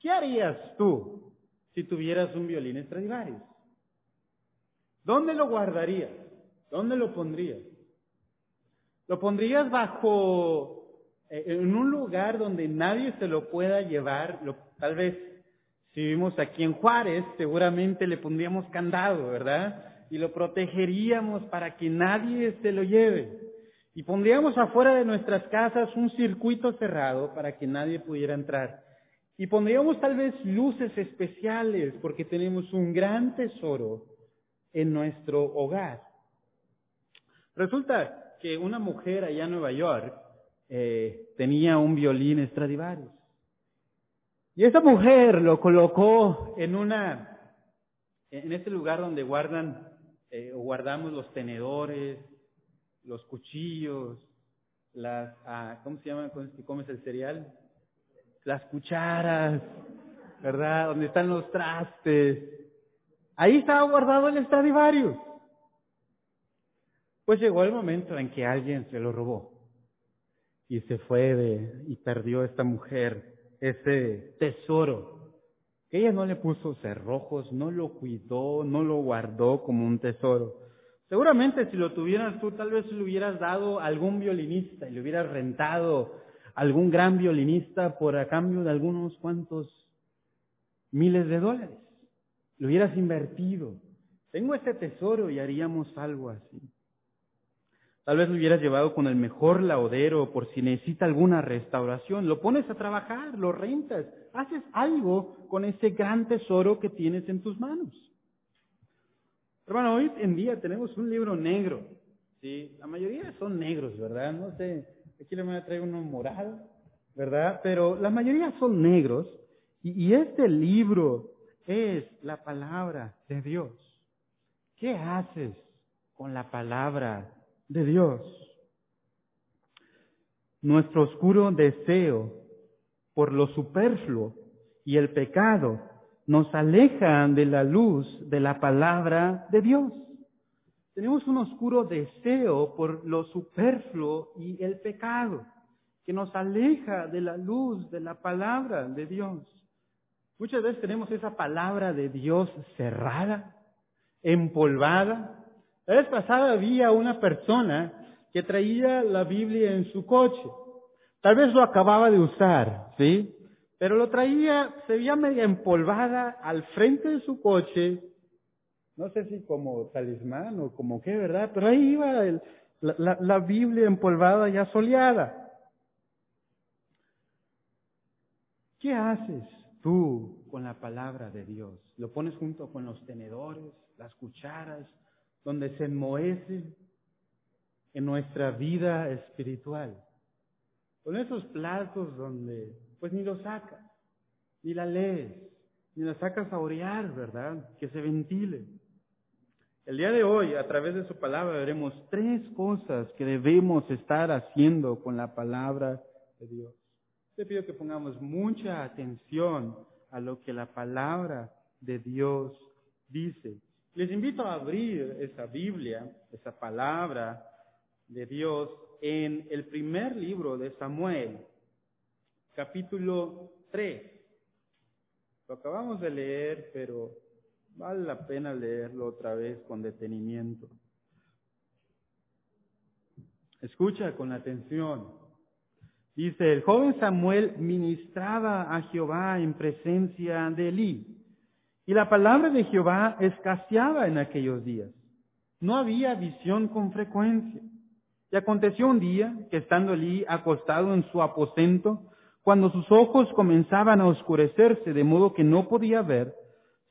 ¿Qué harías tú si tuvieras un violín Stradivarius? ¿Dónde lo guardarías? ¿Dónde lo pondrías? ¿Lo pondrías bajo, eh, en un lugar donde nadie se lo pueda llevar? Lo, tal vez, si vivimos aquí en Juárez, seguramente le pondríamos candado, ¿verdad? Y lo protegeríamos para que nadie se lo lleve. Y pondríamos afuera de nuestras casas un circuito cerrado para que nadie pudiera entrar. Y pondríamos tal vez luces especiales porque tenemos un gran tesoro en nuestro hogar. Resulta que una mujer allá en Nueva York eh, tenía un violín Stradivarius. Y esa mujer lo colocó en una, en este lugar donde guardan eh, o guardamos los tenedores, los cuchillos, las, ah, ¿cómo se llama cuando comes el cereal? Las cucharas, ¿verdad? Donde están los trastes. Ahí estaba guardado el Stradivarius. Pues llegó el momento en que alguien se lo robó y se fue de, y perdió esta mujer ese tesoro. Ella no le puso cerrojos, no lo cuidó, no lo guardó como un tesoro. Seguramente si lo tuvieras tú, tal vez le hubieras dado a algún violinista y le hubieras rentado algún gran violinista por a cambio de algunos cuantos miles de dólares. Lo hubieras invertido. Tengo este tesoro y haríamos algo así. Tal vez lo hubieras llevado con el mejor laudero por si necesita alguna restauración. Lo pones a trabajar, lo rentas, haces algo con ese gran tesoro que tienes en tus manos. Hermano, hoy en día tenemos un libro negro. ¿sí? La mayoría son negros, ¿verdad? No sé, aquí le voy a traer uno morado, ¿verdad? Pero la mayoría son negros. Y, y este libro es la palabra de Dios. ¿Qué haces con la palabra de Dios. Nuestro oscuro deseo por lo superfluo y el pecado nos alejan de la luz de la palabra de Dios. Tenemos un oscuro deseo por lo superfluo y el pecado que nos aleja de la luz de la palabra de Dios. Muchas veces tenemos esa palabra de Dios cerrada, empolvada, la vez pasada había una persona que traía la Biblia en su coche. Tal vez lo acababa de usar, ¿sí? Pero lo traía, se veía media empolvada al frente de su coche, no sé si como talismán o como qué, ¿verdad? Pero ahí iba la, la Biblia empolvada y asoleada. ¿Qué haces tú con la palabra de Dios? ¿Lo pones junto con los tenedores, las cucharas, donde se enmohece en nuestra vida espiritual. Con esos platos donde pues ni lo sacas, ni la lees, ni la sacas a orear, ¿verdad? Que se ventile. El día de hoy, a través de su palabra, veremos tres cosas que debemos estar haciendo con la palabra de Dios. Te pido que pongamos mucha atención a lo que la palabra de Dios dice. Les invito a abrir esa Biblia, esa palabra de Dios, en el primer libro de Samuel, capítulo 3. Lo acabamos de leer, pero vale la pena leerlo otra vez con detenimiento. Escucha con atención. Dice, el joven Samuel ministraba a Jehová en presencia de Elí y la palabra de Jehová escaseaba en aquellos días. No había visión con frecuencia. Y aconteció un día que estando allí acostado en su aposento, cuando sus ojos comenzaban a oscurecerse de modo que no podía ver,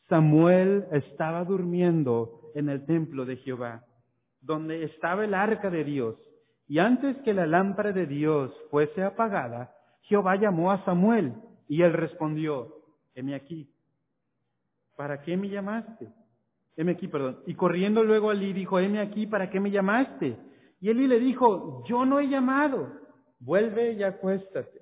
Samuel estaba durmiendo en el templo de Jehová, donde estaba el arca de Dios. Y antes que la lámpara de Dios fuese apagada, Jehová llamó a Samuel y él respondió, heme aquí. ¿para qué me llamaste? Heme aquí, perdón. Y corriendo luego Elí dijo, heme aquí, ¿para qué me llamaste? Y Elí le dijo, yo no he llamado, vuelve y acuéstate.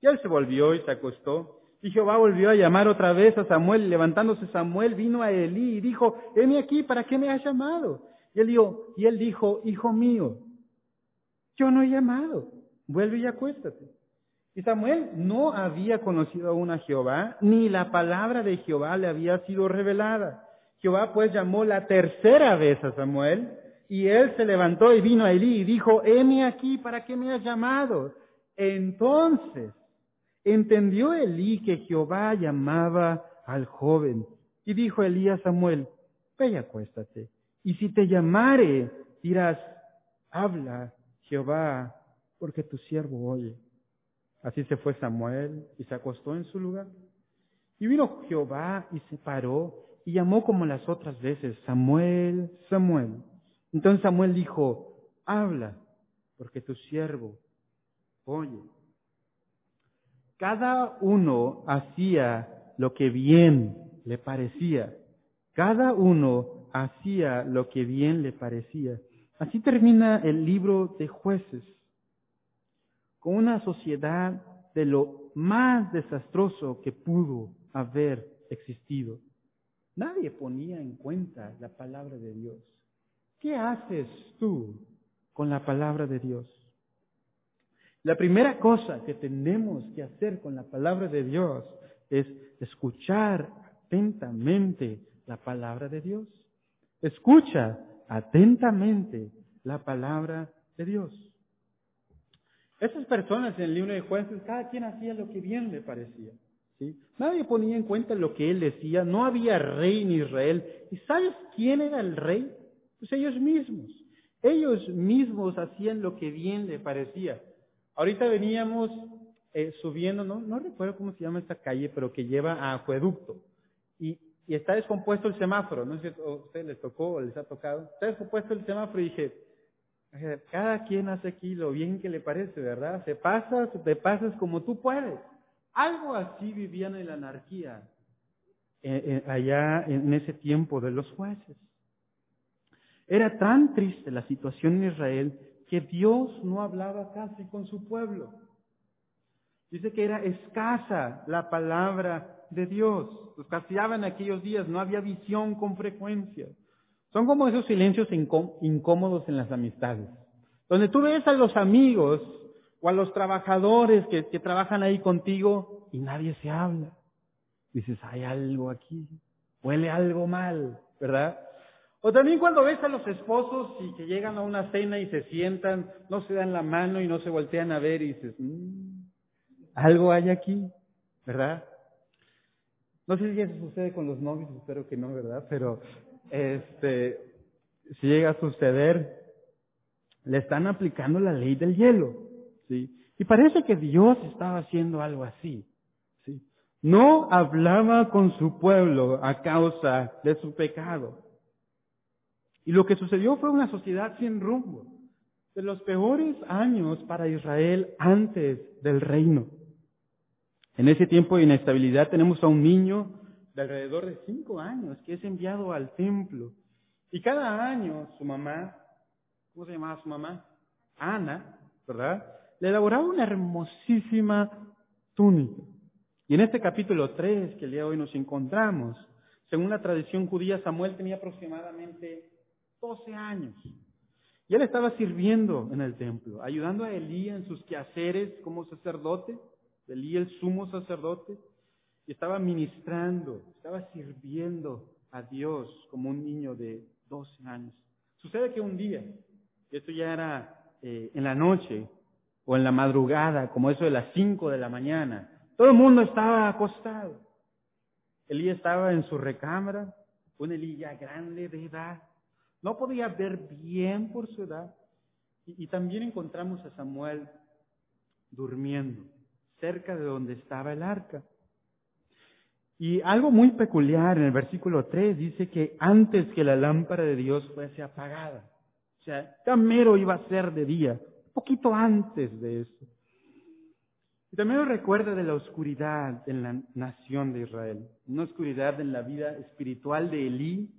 Y él se volvió y se acostó. Y Jehová volvió a llamar otra vez a Samuel, levantándose Samuel vino a Elí y dijo, heme aquí, ¿para qué me has llamado? Y él dijo, y él dijo, hijo mío, yo no he llamado, vuelve y acuéstate. Y Samuel no había conocido aún a Jehová, ni la palabra de Jehová le había sido revelada. Jehová pues llamó la tercera vez a Samuel, y él se levantó y vino a Elí y dijo, heme aquí, ¿para qué me has llamado? Entonces entendió Elí que Jehová llamaba al joven, y dijo Elí a Samuel, ve y acuéstate, y si te llamare, dirás, habla Jehová, porque tu siervo oye. Así se fue Samuel y se acostó en su lugar. Y vino Jehová y se paró y llamó como las otras veces, Samuel, Samuel. Entonces Samuel dijo, habla, porque tu siervo oye. Cada uno hacía lo que bien le parecía. Cada uno hacía lo que bien le parecía. Así termina el libro de jueces, con una sociedad de lo más desastroso que pudo haber existido. Nadie ponía en cuenta la palabra de Dios. ¿Qué haces tú con la palabra de Dios? La primera cosa que tenemos que hacer con la palabra de Dios es escuchar atentamente la palabra de Dios. Escucha atentamente la palabra de Dios. Esas personas en el libro de jueces, cada quien hacía lo que bien le parecía. Nadie ponía en cuenta lo que él decía, no había rey en Israel. ¿Y sabes quién era el rey? Pues ellos mismos. Ellos mismos hacían lo que bien le parecía. Ahorita veníamos eh, subiendo, ¿no? no recuerdo cómo se llama esta calle, pero que lleva a acueducto. Y, está descompuesto el semáforo, no sé si a ustedes les tocó o les ha tocado. Está descompuesto el semáforo y dije, cada quien hace aquí lo bien que le parece, ¿verdad? Se pasas, te pasas como tú puedes. Algo así vivían en la anarquía eh, eh, allá en ese tiempo de los jueces. Era tan triste la situación en Israel que Dios no hablaba casi con su pueblo. Dice que era escasa la palabra de Dios. Los castigaban aquellos días, no había visión con frecuencia. Son como esos silencios incómodos en las amistades, donde tú ves a los amigos o a los trabajadores que trabajan ahí contigo y nadie se habla. Dices, hay algo aquí, huele algo mal, ¿verdad? O también cuando ves a los esposos y que llegan a una cena y se sientan, no se dan la mano y no se voltean a ver y dices, mmm, algo hay aquí, ¿verdad? No sé si eso sucede con los novios, espero que no, ¿verdad? Pero este, si llega a suceder, le están aplicando la ley del hielo, ¿sí? Y parece que Dios estaba haciendo algo así, ¿sí? No hablaba con su pueblo a causa de su pecado. Y lo que sucedió fue una sociedad sin rumbo, de los peores años para Israel antes del reino. En ese tiempo de inestabilidad tenemos a un niño de alrededor de cinco años, que es enviado al templo. Y cada año su mamá, ¿cómo se llamaba su mamá? Ana, ¿verdad? Le elaboraba una hermosísima túnica. Y en este capítulo 3 que el día de hoy nos encontramos, según la tradición judía, Samuel tenía aproximadamente 12 años. Y él estaba sirviendo en el templo, ayudando a Elí en sus quehaceres como sacerdote, Elí el sumo sacerdote, y estaba ministrando, estaba sirviendo a Dios como un niño de 12 años. Sucede que un día, esto ya era eh, en la noche o en la madrugada, como eso de las 5 de la mañana, todo el mundo estaba acostado. Elí estaba en su recámara, un Elí ya grande de edad, no podía ver bien por su edad. y también encontramos a Samuel durmiendo cerca de donde estaba el arca. Y algo muy peculiar en el versículo 3 dice que antes que la lámpara de Dios fuese apagada, o sea, mero iba a ser de día, un poquito antes de eso. Y también nos recuerda de la oscuridad en la nación de Israel, una oscuridad en la vida espiritual de Elí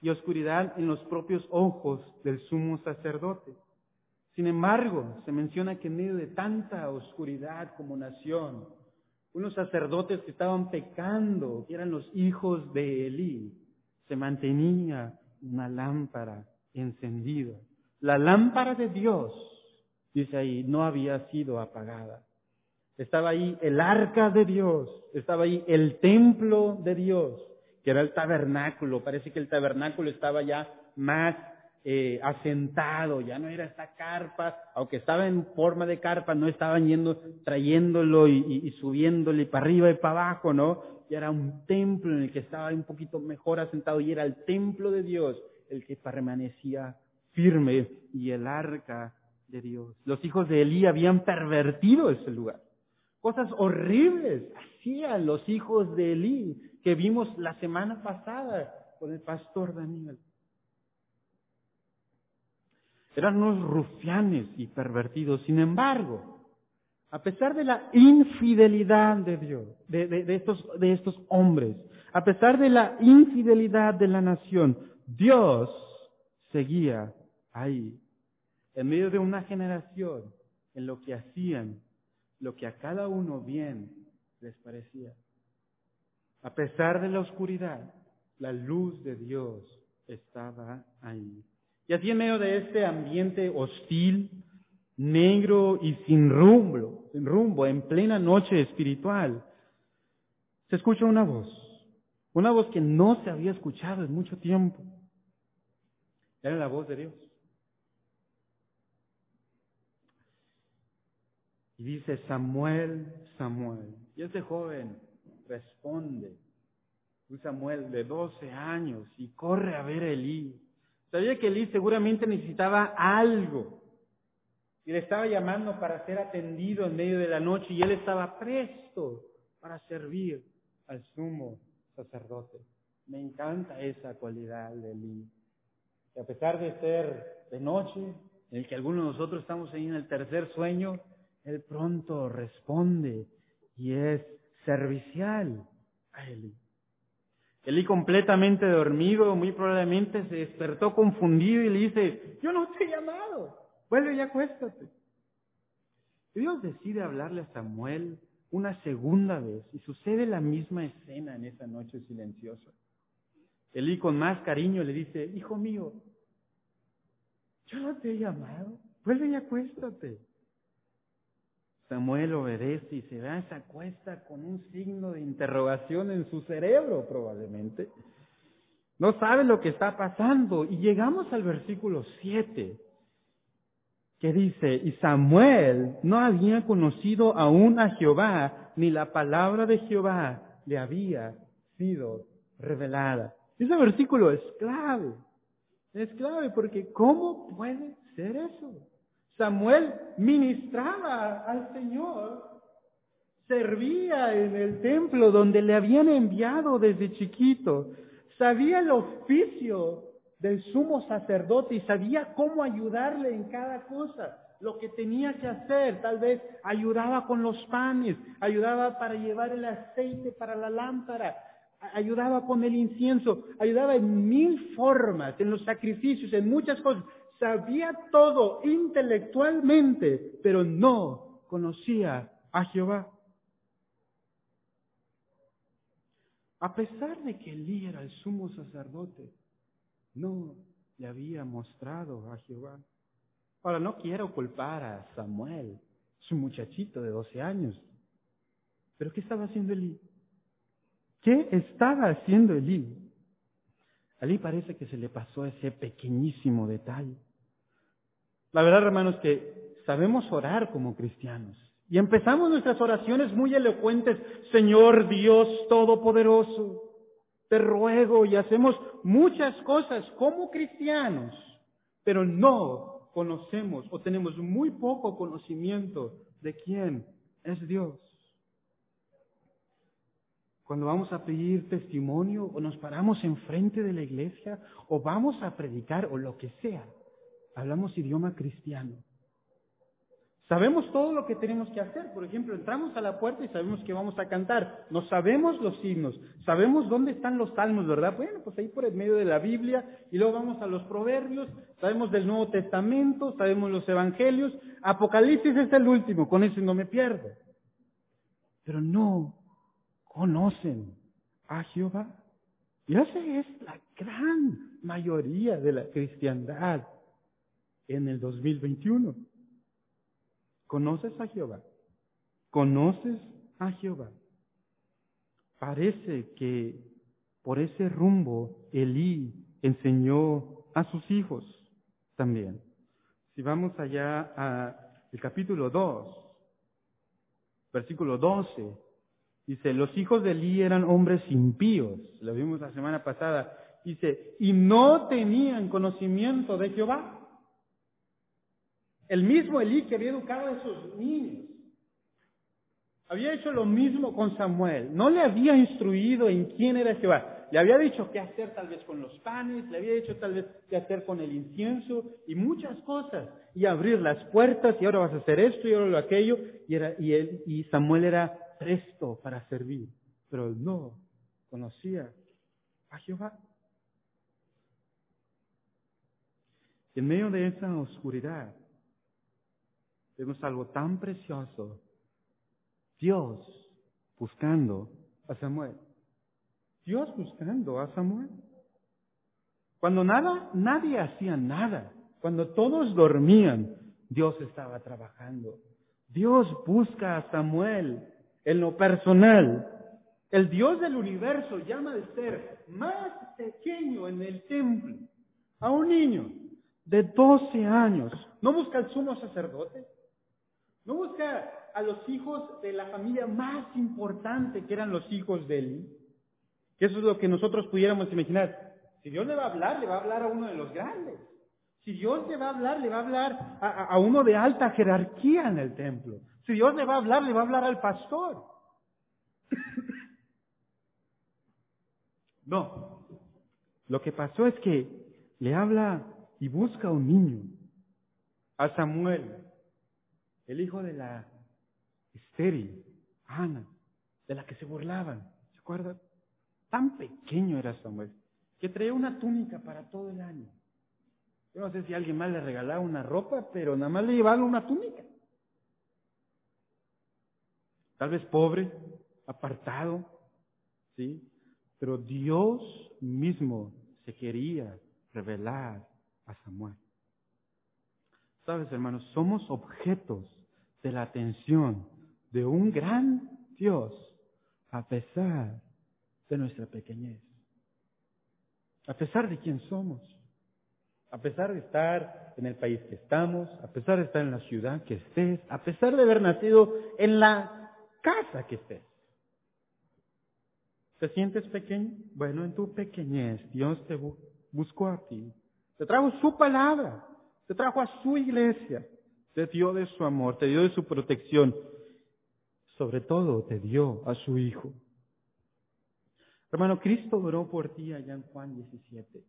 y oscuridad en los propios ojos del sumo sacerdote. Sin embargo, se menciona que en medio de tanta oscuridad como nación, unos sacerdotes que estaban pecando, que eran los hijos de Elí, se mantenía una lámpara encendida. La lámpara de Dios, dice ahí, no había sido apagada. estaba ahí el arca de Dios, estaba ahí el templo de Dios, que era el tabernáculo. Parece que el tabernáculo estaba ya más eh, asentado, ya no era esta carpa, aunque estaba en forma de carpa, no estaban yendo, trayéndolo y, y, subiéndole para arriba y para abajo, ¿no? Ya era un templo en el que estaba un poquito mejor asentado y era el templo de Dios el que permanecía firme y el arca de Dios. Los hijos de Elí habían pervertido ese lugar. Cosas horribles hacían los hijos de Elí que vimos la semana pasada con el pastor Daniel. Eran unos rufianes y pervertidos. Sin embargo, a pesar de la infidelidad de Dios, de, estos, de estos hombres, a pesar de la infidelidad de la nación, Dios seguía ahí, en medio de una generación, en lo que hacían, lo que a cada uno bien les parecía. A pesar de la oscuridad, la luz de Dios estaba ahí. Y así en medio de este ambiente hostil, negro y sin rumbo, sin rumbo, en plena noche espiritual, se escucha una voz, una voz que no se había escuchado en mucho tiempo. Era la voz de Dios. Y dice, Samuel, Samuel. Y ese joven responde, un Samuel de 12 años, y corre a ver a Elí. Sabía que Elí seguramente necesitaba algo. Y le estaba llamando para ser atendido en medio de la noche y él estaba presto para servir al sumo sacerdote. Me encanta esa cualidad de Elí. Que a pesar de ser de noche, en el que algunos de nosotros estamos ahí en el tercer sueño, él pronto responde y es servicial a Elí. Elí completamente dormido, muy probablemente se despertó confundido y le dice, yo no te he llamado, vuelve y acuéstate. Dios decide hablarle a Samuel una segunda vez y sucede la misma escena en esa noche silenciosa. Elí con más cariño le dice, hijo mío, yo no te he llamado, vuelve y acuéstate. Samuel obedece y se da esa cuesta con un signo de interrogación en su cerebro probablemente. No sabe lo que está pasando. Y llegamos al versículo 7, que dice, y Samuel no había conocido aún a Jehová, ni la palabra de Jehová le había sido revelada. Ese versículo es clave. Es clave porque ¿cómo puede ser eso? Samuel ministraba al Señor, servía en el templo donde le habían enviado desde chiquito, sabía el oficio del sumo sacerdote y sabía cómo ayudarle en cada cosa, lo que tenía que hacer, tal vez ayudaba con los panes, ayudaba para llevar el aceite para la lámpara, ayudaba con el incienso, ayudaba en mil formas, en los sacrificios, en muchas cosas sabía todo intelectualmente, pero no conocía a Jehová. A pesar de que Elí era el sumo sacerdote, no le había mostrado a Jehová. Ahora, no quiero culpar a Samuel, su muchachito de 12 años. Pero ¿qué estaba haciendo Elí? ¿Qué estaba haciendo Elí? Elí parece que se le pasó ese pequeñísimo detalle. La verdad, hermanos, que sabemos orar como cristianos. Y empezamos nuestras oraciones muy elocuentes, Señor Dios Todopoderoso, te ruego y hacemos muchas cosas como cristianos, pero no conocemos o tenemos muy poco conocimiento de quién es Dios. Cuando vamos a pedir testimonio o nos paramos enfrente de la iglesia o vamos a predicar o lo que sea, hablamos idioma cristiano. Sabemos todo lo que tenemos que hacer. Por ejemplo, entramos a la puerta y sabemos que vamos a cantar. No sabemos los himnos. Sabemos dónde están los salmos, ¿verdad? Bueno, pues ahí por el medio de la Biblia. Y luego vamos a los proverbios. Sabemos del Nuevo Testamento. Sabemos los evangelios. Apocalipsis es el último. Con eso no me pierdo. Pero no conocen a Jehová. Y esa es la gran mayoría de la cristiandad en el 2021. ¿Conoces a Jehová? ¿Conoces a Jehová? Parece que por ese rumbo Elí enseñó a sus hijos también. Si vamos allá al capítulo 2, versículo 12, dice, los hijos de Elí eran hombres impíos, lo vimos la semana pasada, dice, y no tenían conocimiento de Jehová. El mismo Elí que había educado a esos niños, había hecho lo mismo con Samuel. No le había instruido en quién era Jehová. Le había dicho qué hacer tal vez con los panes, le había dicho tal vez qué hacer con el incienso y muchas cosas. Y abrir las puertas y ahora vas a hacer esto y ahora lo aquello. Y, él, y Samuel era presto para servir. Pero no conocía a Jehová. En medio de esa oscuridad, vemos algo tan precioso Dios buscando a Samuel. Dios buscando a Samuel. Cuando nada, nadie hacía nada. Cuando todos dormían, Dios estaba trabajando. Dios busca a Samuel en lo personal. El Dios del universo llama al ser más pequeño en el templo a un niño de 12 años. ¿No busca al sumo sacerdote? ¿No busca a los hijos de la familia más importante que eran los hijos de él. Que eso es lo que nosotros pudiéramos imaginar. Si Dios le va a hablar, le va a hablar a uno de los grandes. Si Dios le va a hablar, le va a hablar a, a uno de alta jerarquía en el templo. Si Dios le va a hablar, le va a hablar al pastor. No. Lo que pasó es que le habla y busca a un niño, a Samuel, el hijo de la estéril, Ana, de la que se burlaban. ¿Se acuerdan? Tan pequeño era Samuel, que traía una túnica para todo el año. Yo no sé si alguien más le regalaba una ropa, pero nada más le llevaba una túnica. Tal vez pobre, apartado, ¿sí? Pero Dios mismo se quería revelar a Samuel. Sabes, hermanos, somos objetos de la atención de un gran Dios a pesar de nuestra pequeñez, a pesar de quién somos, a pesar de estar en el país que estamos, a pesar de estar en la ciudad que estés, a pesar de haber nacido en la casa que estés. ¿Te sientes pequeño? Bueno, en tu pequeñez Dios te buscó a ti, te trajo su palabra, te trajo a su iglesia, te dio de su amor, te dio de su protección sobre todo te dio a su Hijo. Hermano, Cristo oró por ti allá en Juan 17.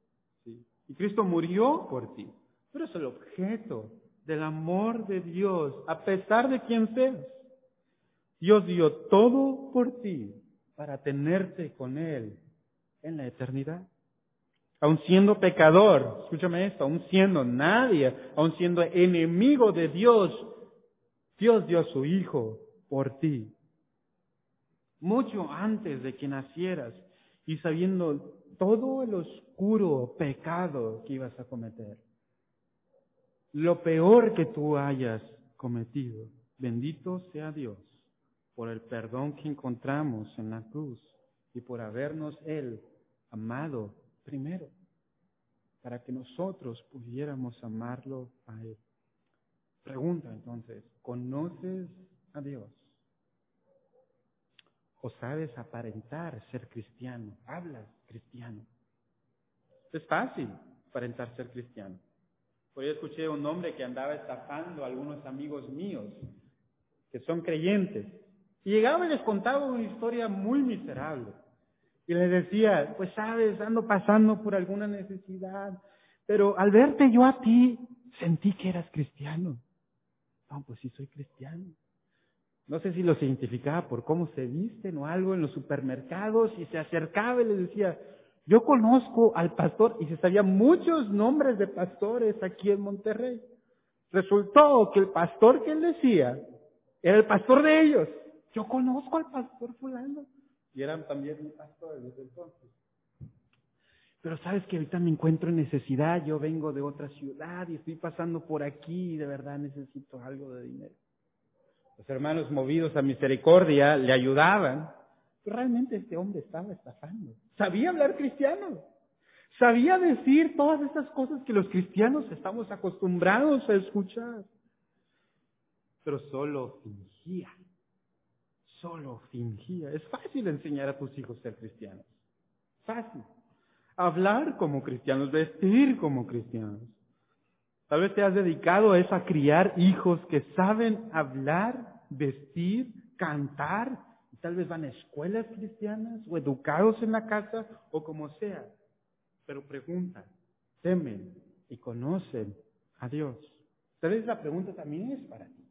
Y Cristo murió por ti. Pero es el objeto del amor de Dios, a pesar de quien seas. Dios dio todo por ti para tenerte con Él en la eternidad. Aun siendo pecador, escúchame esto, aun siendo nadie, aun siendo enemigo de Dios, Dios dio a su Hijo por ti. Mucho antes de que nacieras y sabiendo todo el oscuro pecado que ibas a cometer. Lo peor que tú hayas cometido. Bendito sea Dios por el perdón que encontramos en la cruz y por habernos Él amado primero, para que nosotros pudiéramos amarlo a Él. Pregunta entonces, ¿conoces a Dios? o sabes aparentar ser cristiano, hablas cristiano. Es fácil aparentar ser cristiano. Hoy escuché un hombre que andaba estafando a algunos amigos míos que son creyentes. Y llegaba y les contaba una historia muy miserable. Y les decía, pues sabes, ando pasando por alguna necesidad, pero al verte yo a ti, sentí que eras cristiano. No, pues sí soy cristiano. No sé si los identificaba por cómo se visten o algo en los supermercados y se acercaba y les decía, yo conozco al pastor y se sabían muchos nombres de pastores aquí en Monterrey. Resultó que el pastor que él decía era el pastor de ellos. Yo conozco al pastor fulano. Y eran también pastores desde entonces. Pero sabes que ahorita me encuentro en necesidad, yo vengo de otra ciudad y estoy pasando por aquí y de verdad necesito algo de dinero. Los hermanos movidos a misericordia le ayudaban. Pero realmente este hombre estaba estafando. Sabía hablar cristiano. Sabía decir todas estas cosas que los cristianos estamos acostumbrados a escuchar. Pero solo fingía. Solo fingía. Es fácil enseñar a tus hijos a ser cristianos. Fácil. Hablar como cristianos, vestir como cristianos. Tal vez te has dedicado a eso, a criar hijos que saben hablar, vestir, cantar, y tal vez van a escuelas cristianas o educados en la casa o como sea. Pero preguntan, temen y conocen a Dios. Tal vez la pregunta también es para ti.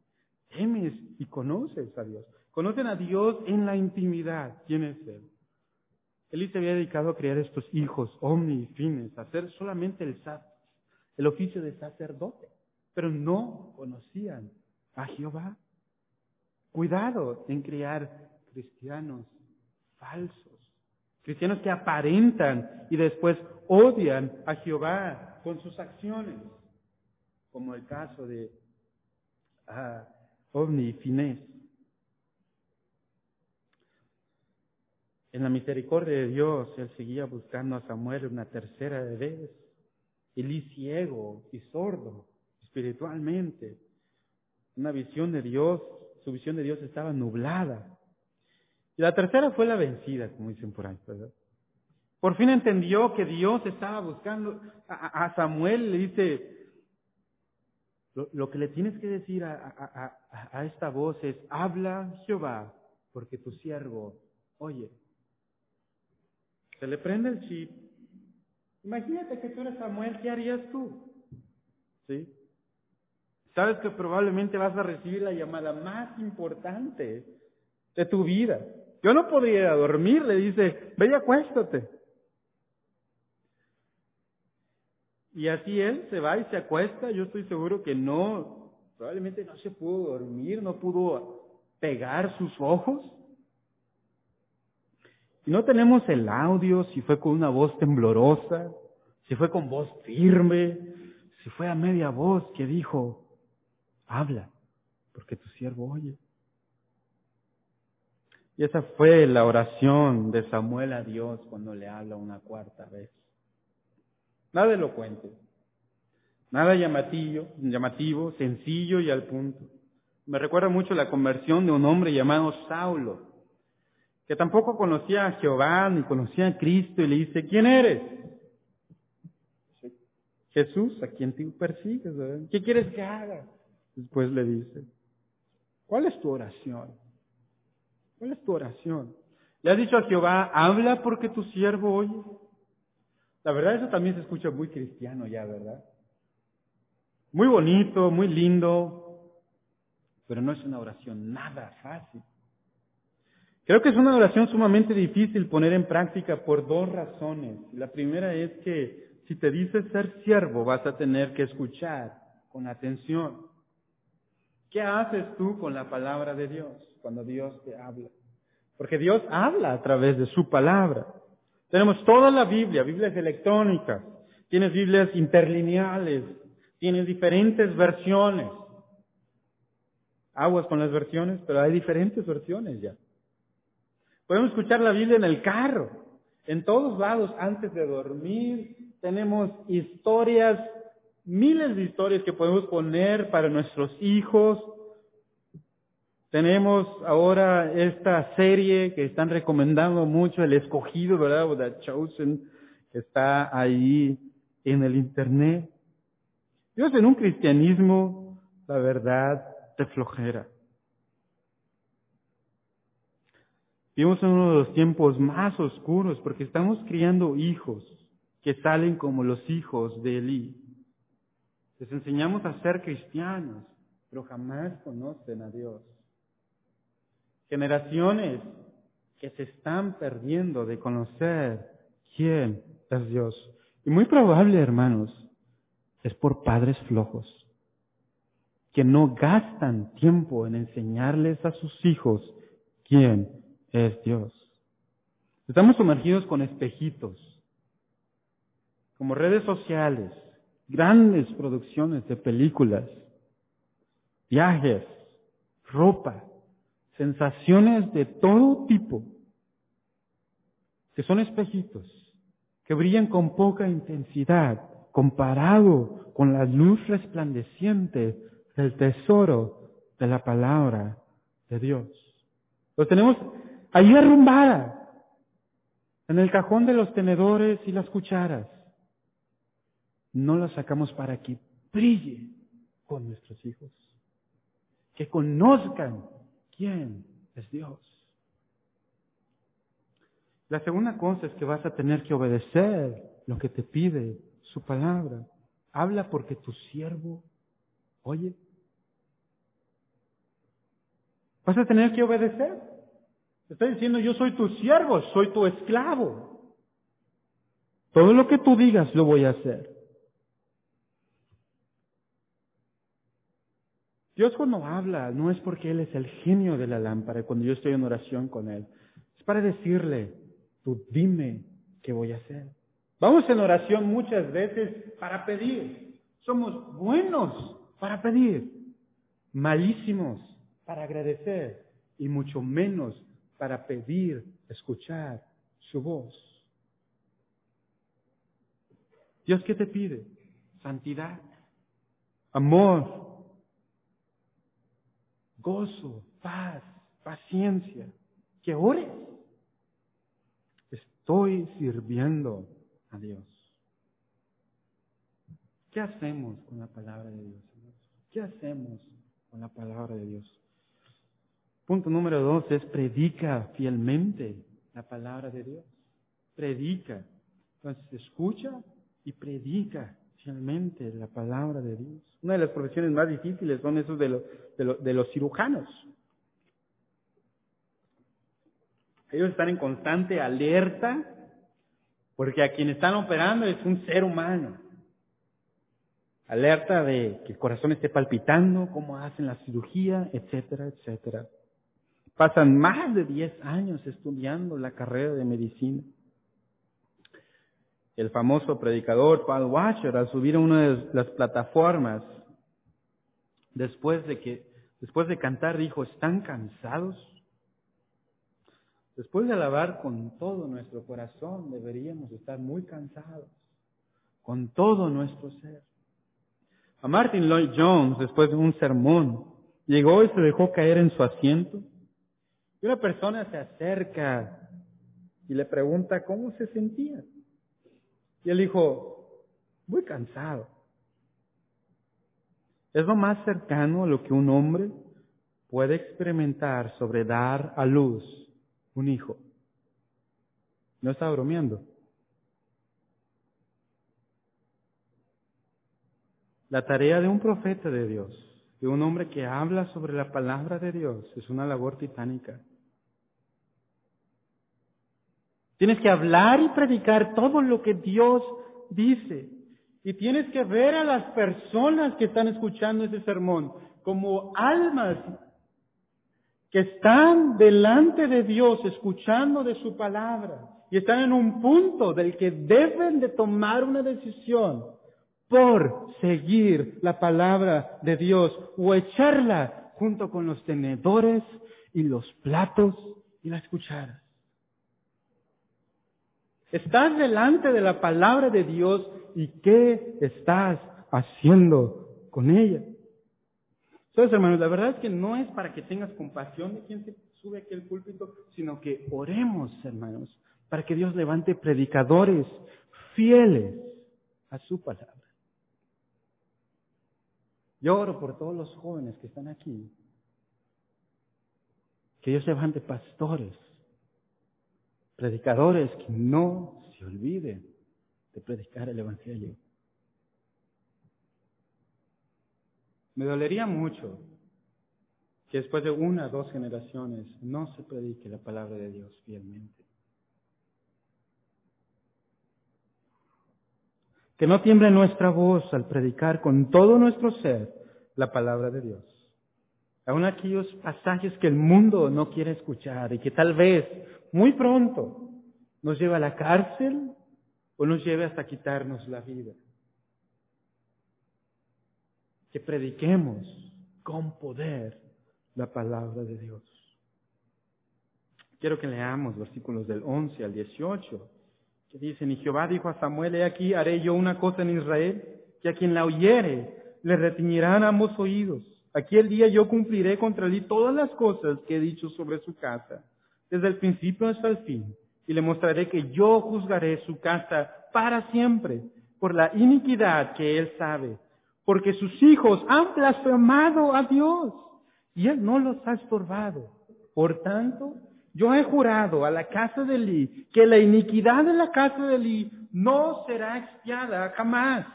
Temes y conoces a Dios. Conocen a Dios en la intimidad. ¿Quién es Él? Él se había dedicado a criar estos hijos omnifines, a hacer solamente el el oficio de sacerdote, pero no conocían a Jehová. Cuidado en criar cristianos falsos, cristianos que aparentan y después odian a Jehová con sus acciones, como el caso de uh, Ovni y Finés. En la misericordia de Dios, él seguía buscando a Samuel una tercera vez Elí ciego y sordo espiritualmente. Una visión de Dios, su visión de Dios estaba nublada. Y la tercera fue la vencida, como dicen por ahí, ¿verdad? Por fin entendió que Dios estaba buscando a, Samuel, le dice, lo, que le tienes que decir a, a esta voz es, habla Jehová, porque tu siervo oye. Se le prende el chip Imagínate que tú eres Samuel, ¿qué harías tú? ¿Sí? Sabes que probablemente vas a recibir la llamada más importante de tu vida. Yo no podría dormir, le dice, ve y acuéstate. Y así él se va y se acuesta, yo estoy seguro que no, probablemente no se pudo dormir, no pudo pegar sus ojos. No tenemos el audio, si fue con una voz temblorosa, si fue con voz firme, si fue a media voz que dijo, habla, porque tu siervo oye. Y esa fue la oración de Samuel a Dios cuando le habla una cuarta vez. Nada elocuente, nada llamativo, llamativo, sencillo y al punto. Me recuerda mucho la conversión de un hombre llamado Saulo, que tampoco conocía a Jehová ni conocía a Cristo y le dice, ¿quién eres? Jesús, a quien tú persigues, ¿qué quieres que haga? Después le dice, ¿cuál es tu oración? ¿Cuál es tu oración? Le has dicho a Jehová, habla porque tu siervo oye. La verdad, eso también se escucha muy cristiano ya, ¿verdad? Muy bonito, muy lindo, pero no es una oración nada fácil. Creo que es una oración sumamente difícil poner en práctica por dos razones. La primera es que si te dices ser siervo vas a tener que escuchar con atención. ¿Qué haces tú con la palabra de Dios cuando Dios te habla? Porque Dios habla a través de su palabra. Tenemos toda la Biblia, Biblias electrónicas, tienes Biblias interlineales, tienes diferentes versiones. Aguas con las versiones, pero hay diferentes versiones ya. Podemos escuchar la Biblia en el carro, en todos lados, antes de dormir. Tenemos historias, miles de historias que podemos poner para nuestros hijos. Tenemos ahora esta serie que están recomendando mucho, El Escogido, ¿verdad? O The Chosen, que está ahí en el Internet. Dios en un cristianismo, la verdad, de flojera. Vivimos en uno de los tiempos más oscuros porque estamos criando hijos que salen como los hijos de Elí. Les enseñamos a ser cristianos, pero jamás conocen a Dios. Generaciones que se están perdiendo de conocer quién es Dios. Y muy probable, hermanos, es por padres flojos, que no gastan tiempo en enseñarles a sus hijos quién es Dios. Estamos sumergidos con espejitos, como redes sociales, grandes producciones de películas, viajes, ropa, sensaciones de todo tipo, que son espejitos, que brillan con poca intensidad comparado con la luz resplandeciente del tesoro de la palabra de Dios. Lo tenemos ahí arrumbada, en el cajón de los tenedores y las cucharas. No la sacamos para que brille con nuestros hijos, que conozcan quién es Dios. La segunda cosa es que vas a tener que obedecer lo que te pide su palabra. Habla porque tu siervo oye. Vas a tener que obedecer. Está diciendo, yo soy tu siervo, soy tu esclavo. Todo lo que tú digas lo voy a hacer. Dios cuando habla no es porque Él es el genio de la lámpara, cuando yo estoy en oración con Él. Es para decirle, tú dime qué voy a hacer. Vamos en oración muchas veces para pedir. Somos buenos para pedir, malísimos para agradecer y mucho menos para pedir, escuchar su voz. Dios, ¿qué te pide? Santidad, amor, gozo, paz, paciencia. Que ores. Estoy sirviendo a Dios. ¿Qué hacemos con la palabra de Dios? ¿Qué hacemos con la palabra de Dios? Punto número dos es predica fielmente la palabra de Dios. Predica. Entonces escucha y predica fielmente la palabra de Dios. Una de las profesiones más difíciles son esos de, de, de los cirujanos. Ellos están en constante alerta porque a quien están operando es un ser humano. Alerta de que el corazón esté palpitando, cómo hacen la cirugía, etcétera, etcétera. Pasan más de 10 años estudiando la carrera de medicina. El famoso predicador Paul Washer, al subir a una de las plataformas, después de que, después de cantar, dijo, ¿están cansados? Después de alabar con todo nuestro corazón, deberíamos estar muy cansados, con todo nuestro ser. A Martin Lloyd Jones, después de un sermón, llegó y se dejó caer en su asiento. Y una persona se acerca y le pregunta cómo se sentía. Y él dijo, muy cansado. Es lo más cercano a lo que un hombre puede experimentar sobre dar a luz un hijo. No está bromeando. La tarea de un profeta de Dios, de un hombre que habla sobre la palabra de Dios, es una labor titánica. Tienes que hablar y predicar todo lo que Dios dice. Y tienes que ver a las personas que están escuchando ese sermón como almas que están delante de Dios escuchando de su palabra y están en un punto del que deben de tomar una decisión por seguir la palabra de Dios o echarla junto con los tenedores y los platos y las cucharas. Estás delante de la palabra de Dios y ¿qué estás haciendo con ella? Entonces, hermanos, la verdad es que no es para que tengas compasión de quien se sube aquí al púlpito, sino que oremos, hermanos, para que Dios levante predicadores fieles a su palabra. Yo oro por todos los jóvenes que están aquí, que Dios levante pastores, predicadores que no se olviden de predicar el Evangelio. Me dolería mucho que después de una o dos generaciones no se predique la palabra de Dios fielmente. Que no tiemble nuestra voz al predicar con todo nuestro ser la palabra de Dios. Aún aquellos pasajes que el mundo no quiere escuchar y que tal vez muy pronto nos lleve a la cárcel o nos lleve hasta quitarnos la vida que prediquemos con poder la palabra de Dios. Quiero que leamos versículos del 11 al 18, que dicen, y Jehová dijo a Samuel, he aquí haré yo una cosa en Israel, que a quien la oyere le retiñirán ambos oídos. Aquí el día yo cumpliré contra él todas las cosas que he dicho sobre su casa, desde el principio hasta el fin, y le mostraré que yo juzgaré su casa para siempre, por la iniquidad que él sabe, porque sus hijos han blasfemado a Dios, y él no los ha estorbado. Por tanto, yo he jurado a la casa de Eli que la iniquidad de la casa de Eli no será expiada jamás,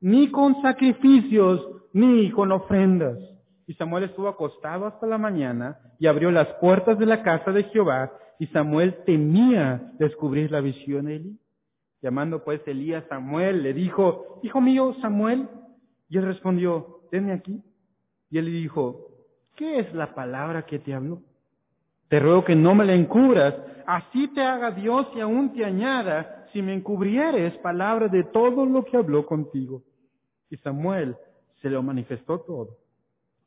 ni con sacrificios, ni con ofrendas. Y Samuel estuvo acostado hasta la mañana y abrió las puertas de la casa de Jehová, y Samuel temía descubrir la visión de Eli. Llamando pues Elías Samuel, le dijo, Hijo mío, Samuel. Y él respondió, Tenme aquí. Y él le dijo, ¿qué es la palabra que te habló? Te ruego que no me la encubras, así te haga Dios y aún te añada, si me encubrieres palabra de todo lo que habló contigo. Y Samuel se lo manifestó todo,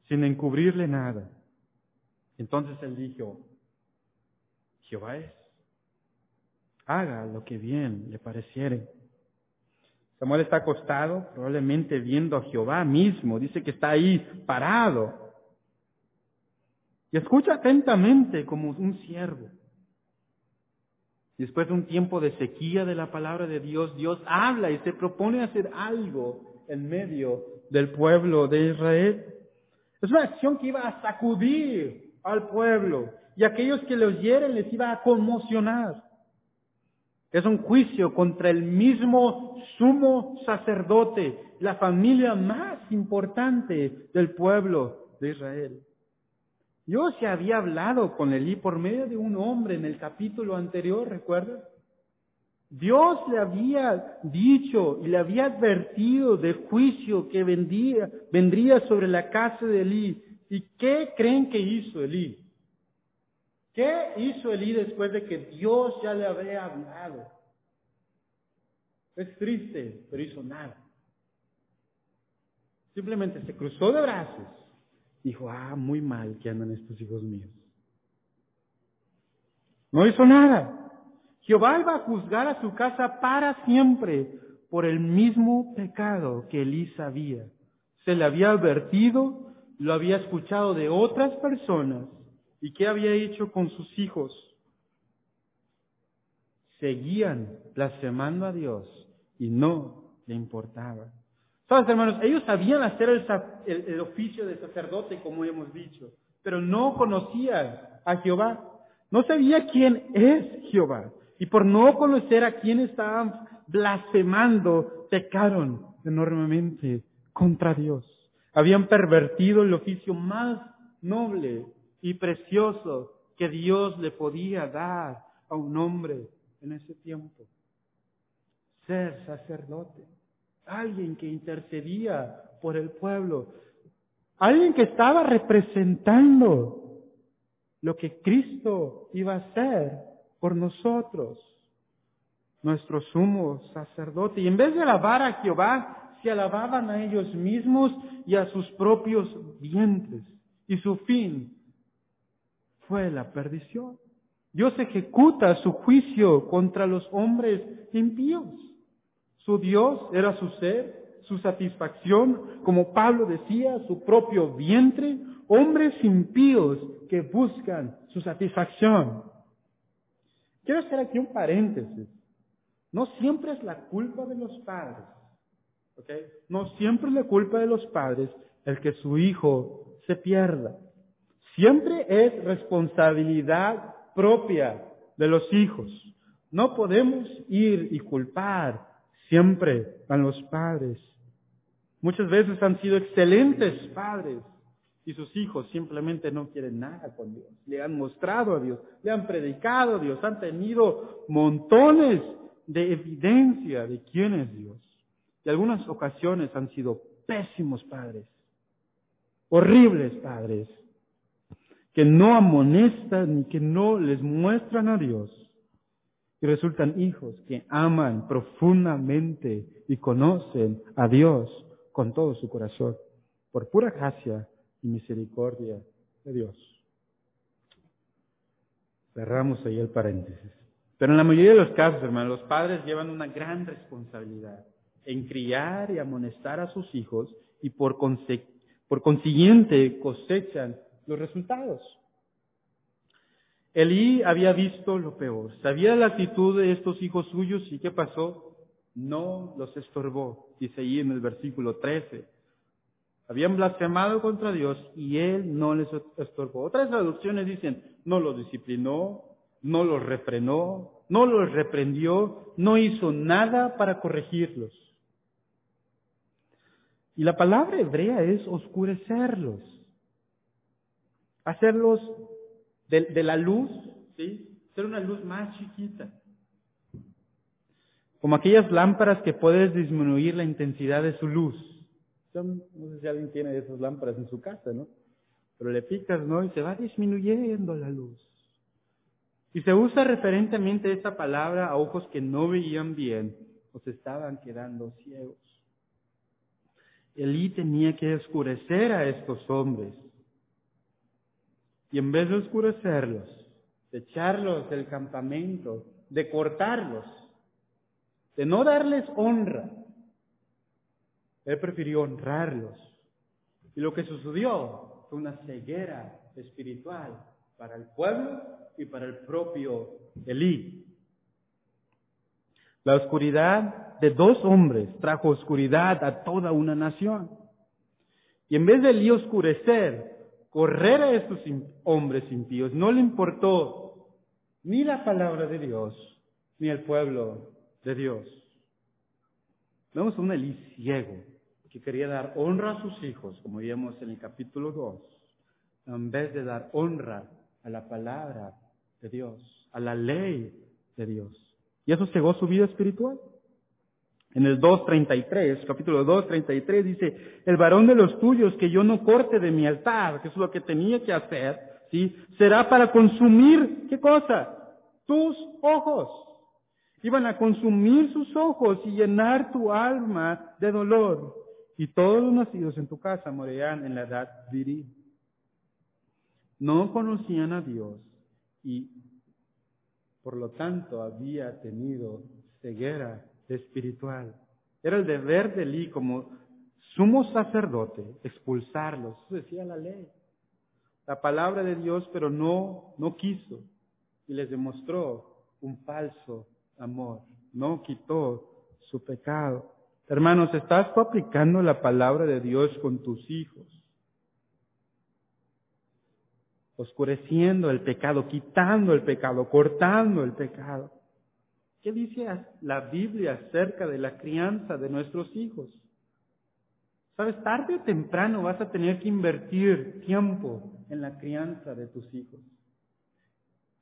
sin encubrirle nada. Entonces él dijo, Jehová es, haga lo que bien le pareciere. Samuel está acostado, probablemente viendo a Jehová mismo, dice que está ahí parado, y escucha atentamente como un siervo. Después de un tiempo de sequía de la palabra de Dios, Dios habla y se propone hacer algo en medio del pueblo de Israel. Es una acción que iba a sacudir al pueblo y aquellos que le oyeren les iba a conmocionar. Es un juicio contra el mismo sumo sacerdote, la familia más importante del pueblo de Israel. Dios ya había hablado con Elí por medio de un hombre en el capítulo anterior, ¿recuerdas? Dios le había dicho y le había advertido del juicio que vendría, vendría sobre la casa de Elí. ¿Y qué creen que hizo Elí? ¿Qué hizo Elí después de que Dios ya le había hablado? Es triste, pero hizo nada. Simplemente se cruzó de brazos dijo, ah, muy mal que andan estos hijos míos. No hizo nada. Jehová iba a juzgar a su casa para siempre por el mismo pecado que Elí sabía. Se le había advertido, lo había escuchado de otras personas. ¿Y qué había hecho con sus hijos? Seguían blasfemando a Dios y no le importaba. ¿Sabes, hermanos? Ellos sabían hacer el, oficio de sacerdote, como hemos dicho, pero no conocían a Jehová. No sabía quién es Jehová. Y por no conocer a quién estaban blasfemando, pecaron enormemente contra Dios. Habían pervertido el oficio más noble y precioso que Dios le podía dar a un hombre en ese tiempo. Ser sacerdote alguien que intercedía por el pueblo, alguien que estaba representando lo que Cristo iba a hacer por nosotros, nuestro sumo sacerdote. Y en vez de alabar a Jehová, se alababan a ellos mismos y a sus propios vientres. Y su fin fue la perdición. Dios ejecuta su juicio contra los hombres impíos. Su Dios era su ser, su satisfacción, como Pablo decía, su propio vientre, hombres impíos que buscan su satisfacción. Quiero hacer aquí un paréntesis. No siempre es la culpa de los padres. No siempre es la culpa de los padres el que su hijo se pierda. Siempre es responsabilidad propia de los hijos. No podemos ir y culpar siempre a los padres. Muchas veces han sido excelentes padres y sus hijos simplemente no quieren nada con Dios. Le han mostrado a Dios, le han predicado a Dios, han tenido montones de evidencia de quién es Dios. Y algunas ocasiones han sido pésimos padres, horribles padres, que no amonestan ni que no les muestran a Dios y resultan hijos que aman profundamente y conocen a Dios con todo su corazón, por pura gracia misericordia de Dios. Cerramos ahí el paréntesis. Pero en la mayoría de los casos, hermanos, los padres llevan una gran responsabilidad en criar y amonestar a sus hijos y por, por consiguiente cosechan los resultados. Elí había visto lo peor, sabía la actitud de estos hijos suyos y ¿qué pasó? No los estorbó, dice ahí en el versículo 13. Habían blasfemado contra Dios y Él no les estorbó. Otras traducciones dicen, no los disciplinó, no los refrenó, no los reprendió, no hizo nada para corregirlos. Y la palabra hebrea es oscurecerlos, hacerlos de, la luz, ¿sí? Ser una luz más chiquita. Como aquellas lámparas que puedes disminuir la intensidad de su luz. No sé si alguien tiene esas lámparas en su casa, ¿no? Pero le picas, ¿no? Y se va disminuyendo la luz. Y se usa referentemente esta palabra a ojos que no veían bien o se estaban quedando ciegos. Elí tenía que oscurecer a estos hombres. Y en vez de oscurecerlos, de echarlos del campamento, de cortarlos, de no darles honra, él prefirió honrarlos. Y lo que sucedió fue una ceguera espiritual para el pueblo y para el propio Elí. La oscuridad de dos hombres trajo oscuridad a toda una nación. Y en vez de Elí oscurecer, correr a estos hombres impíos, no le importó ni la palabra de Dios, ni el pueblo de Dios. Vemos un Elí ciego que quería dar honra a sus hijos, como vimos en el capítulo 2, en vez de dar honra a la palabra de Dios, a la ley de Dios. Y eso cegó su vida espiritual. En el 2.33, capítulo 2.33 dice, el varón de los tuyos que yo no corte de mi altar, que es lo que tenía que hacer, ¿sí? Será para consumir, ¿qué cosa? Tus ojos. Iban a consumir sus ojos y llenar tu alma de dolor. Y todos los nacidos en tu casa morirán en la edad viril no conocían a Dios y por lo tanto había tenido ceguera espiritual. Era el deber de Elí como sumo sacerdote expulsarlos, eso decía la ley. La palabra de Dios, pero no, no quiso y les demostró un falso amor, no quitó su pecado. Hermanos, ¿estás tú aplicando la palabra de Dios con tus hijos? oscureciendo el pecado, quitando el pecado, cortando el pecado. ¿Qué dice la Biblia acerca de la crianza de nuestros hijos? Sabes, tarde o temprano vas a tener que invertir tiempo en la crianza de tus hijos.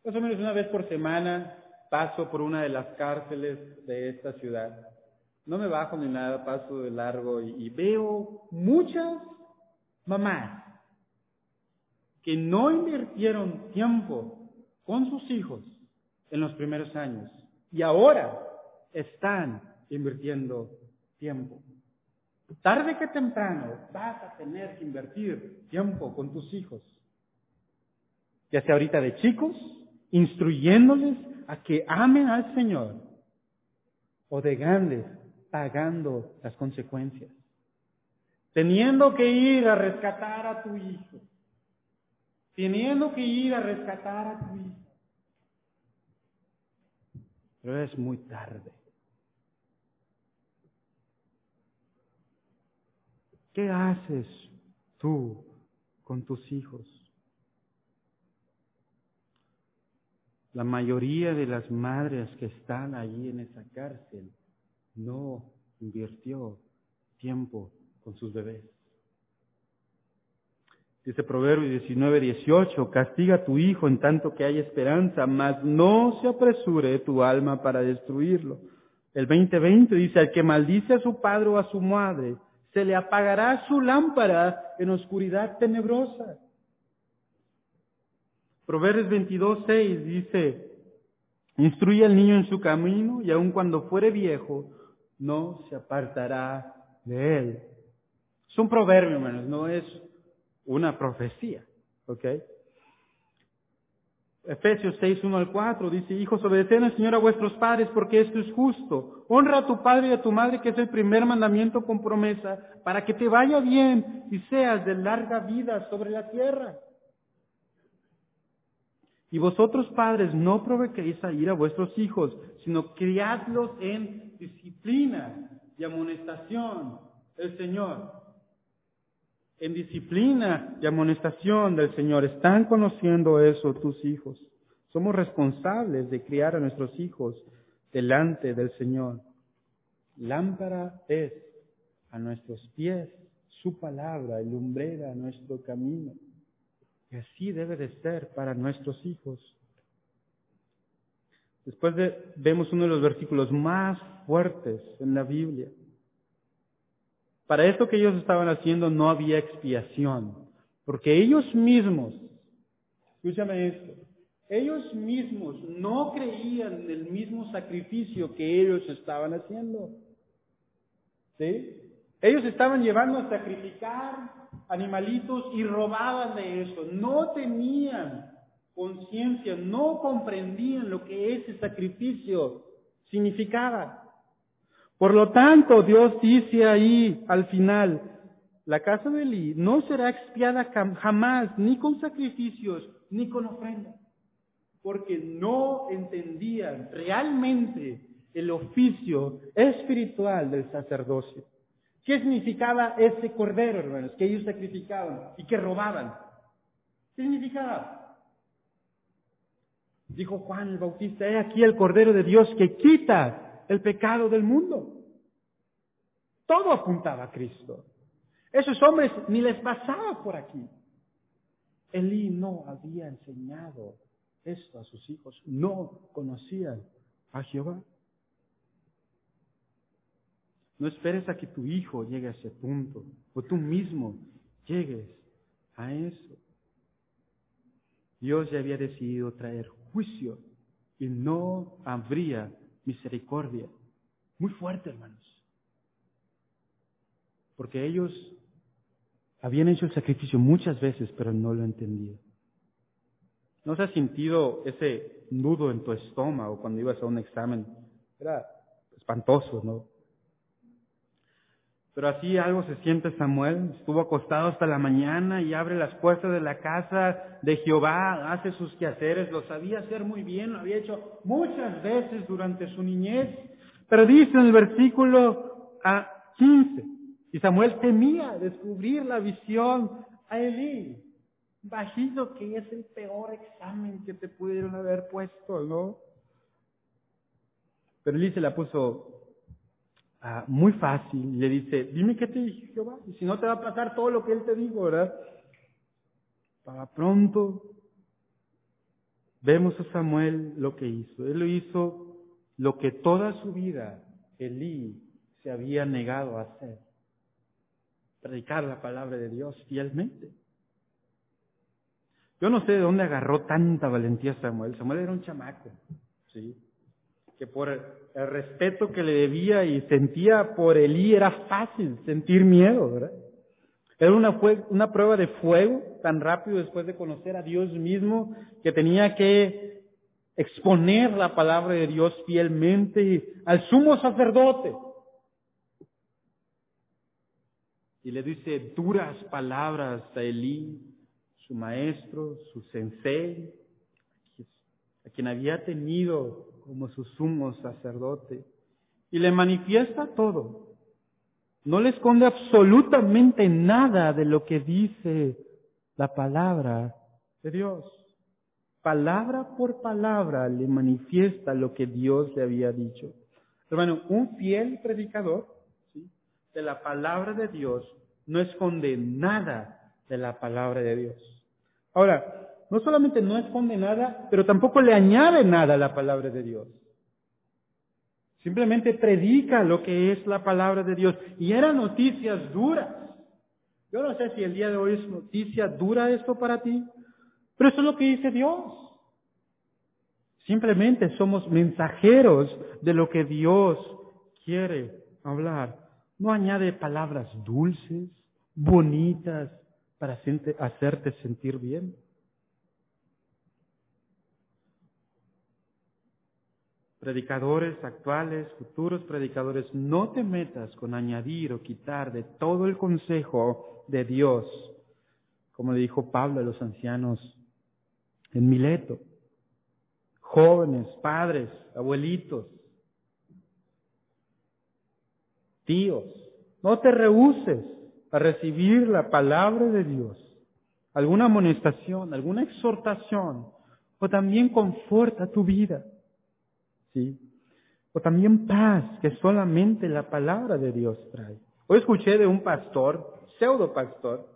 Más o menos una vez por semana paso por una de las cárceles de esta ciudad. No me bajo ni nada, paso de largo y, veo muchas mamás que no invirtieron tiempo con sus hijos en los primeros años y ahora están invirtiendo tiempo. Tarde que temprano vas a tener que invertir tiempo con tus hijos, ya sea ahorita de chicos, instruyéndoles a que amen al Señor, o de grandes, pagando las consecuencias, teniendo que ir a rescatar a tu hijo, teniendo que ir a rescatar a tu hijo. Pero es muy tarde. ¿Qué haces tú con tus hijos? La mayoría de las madres que están allí en esa cárcel no invirtió tiempo con sus bebés. Dice Proverbio 19, 18, castiga a tu hijo en tanto que hay esperanza, mas no se apresure tu alma para destruirlo. El 2020 dice, al que maldice a su padre o a su madre, se le apagará su lámpara en oscuridad tenebrosa. Proverbios 22, 6 dice, instruye al niño en su camino y aun cuando fuere viejo, no se apartará de él. Es un proverbio, hermanos, no es una profecía. ¿Ok? Efesios 6, 1 al 4 dice, hijos, obedeced al Señor a vuestros padres porque esto es justo. Honra a tu padre y a tu madre, que es el primer mandamiento con promesa, para que te vaya bien y seas de larga vida sobre la tierra. Y vosotros padres no provoquéis a ir a vuestros hijos, sino criadlos en disciplina y amonestación del Señor. En disciplina y amonestación del Señor. ¿Están conociendo eso tus hijos? Somos responsables de criar a nuestros hijos delante del Señor. Lámpara es a nuestros pies su palabra y lumbrera nuestro camino. Y así debe de ser para nuestros hijos. Después de, vemos uno de los versículos más fuertes en la Biblia. Para esto que ellos estaban haciendo no había expiación, porque ellos mismos, escúchame esto, ellos mismos no creían en el mismo sacrificio que ellos estaban haciendo. ¿Sí? Ellos estaban llevando a sacrificar animalitos y robaban de eso. No tenían conciencia, no comprendían lo que ese sacrificio significaba. Por lo tanto, Dios dice ahí al final, la casa de Eli no será expiada jamás, ni con sacrificios, ni con ofrendas, porque no entendían realmente el oficio espiritual del sacerdocio. ¿Qué significaba ese cordero, hermanos, que ellos sacrificaban y que robaban? ¿Qué significaba? Dijo Juan el Bautista, he aquí el cordero de Dios que quita el pecado del mundo. Todo apuntaba a Cristo. Esos hombres ni les pasaba por aquí. Elí no había enseñado esto a sus hijos, no conocían a Jehová. No esperes a que tu hijo llegue a ese punto o tú mismo llegues a eso. Dios ya había decidido traer juicio y no habría misericordia. Muy fuerte, hermanos. Porque ellos habían hecho el sacrificio muchas veces, pero no lo entendían. ¿No se ha sentido ese nudo en tu estómago cuando ibas a un examen? Era espantoso, ¿no? Pero así algo se siente Samuel. Estuvo acostado hasta la mañana y abre las puertas de la casa de Jehová, hace sus quehaceres, lo sabía hacer muy bien, lo había hecho muchas veces durante su niñez. Pero dice en el versículo 15, y Samuel temía descubrir la visión a Elí. Bajito que es el peor examen que te pudieron haber puesto, ¿no? Pero Elí se la puso Ah, muy fácil. Le dice, dime qué te dijo Jehová. Y si no te va a pasar todo lo que él te dijo, ¿verdad? Para pronto vemos a Samuel lo que hizo. Él lo hizo lo que toda su vida Elí se había negado a hacer. Predicar la palabra de Dios fielmente. Yo no sé de dónde agarró tanta valentía Samuel. Samuel era un chamaco, ¿sí? que por el respeto que le debía y sentía por Elí era fácil sentir miedo, ¿verdad? Era una, una prueba de fuego tan rápido después de conocer a Dios mismo que tenía que exponer la palabra de Dios fielmente al sumo sacerdote. Y le dice duras palabras a Elí, su maestro, su sensei, a quien había tenido como su sumo sacerdote y le manifiesta todo. No le esconde absolutamente nada de lo que dice la palabra de Dios. Palabra por palabra le manifiesta lo que Dios le había dicho. Hermano, un fiel predicador de la palabra de Dios no esconde nada de la palabra de Dios. Ahora, no solamente no esconde nada, pero tampoco le añade nada a la palabra de Dios. Simplemente predica lo que es la palabra de Dios. Y eran noticias duras. Yo no sé si el día de hoy es noticia dura esto para ti, pero eso es lo que dice Dios. Simplemente somos mensajeros de lo que Dios quiere hablar. No añade palabras dulces, bonitas, para hacerte sentir bien. Predicadores actuales, futuros predicadores, no te metas con añadir o quitar de todo el consejo de Dios, como dijo Pablo a los ancianos en Mileto. Jóvenes, padres, abuelitos, tíos, no te rehuses a recibir la palabra de Dios, alguna amonestación, alguna exhortación, o también conforta tu vida. ¿Sí? O también paz que solamente la palabra de Dios trae. Hoy escuché de un pastor, pseudo pastor,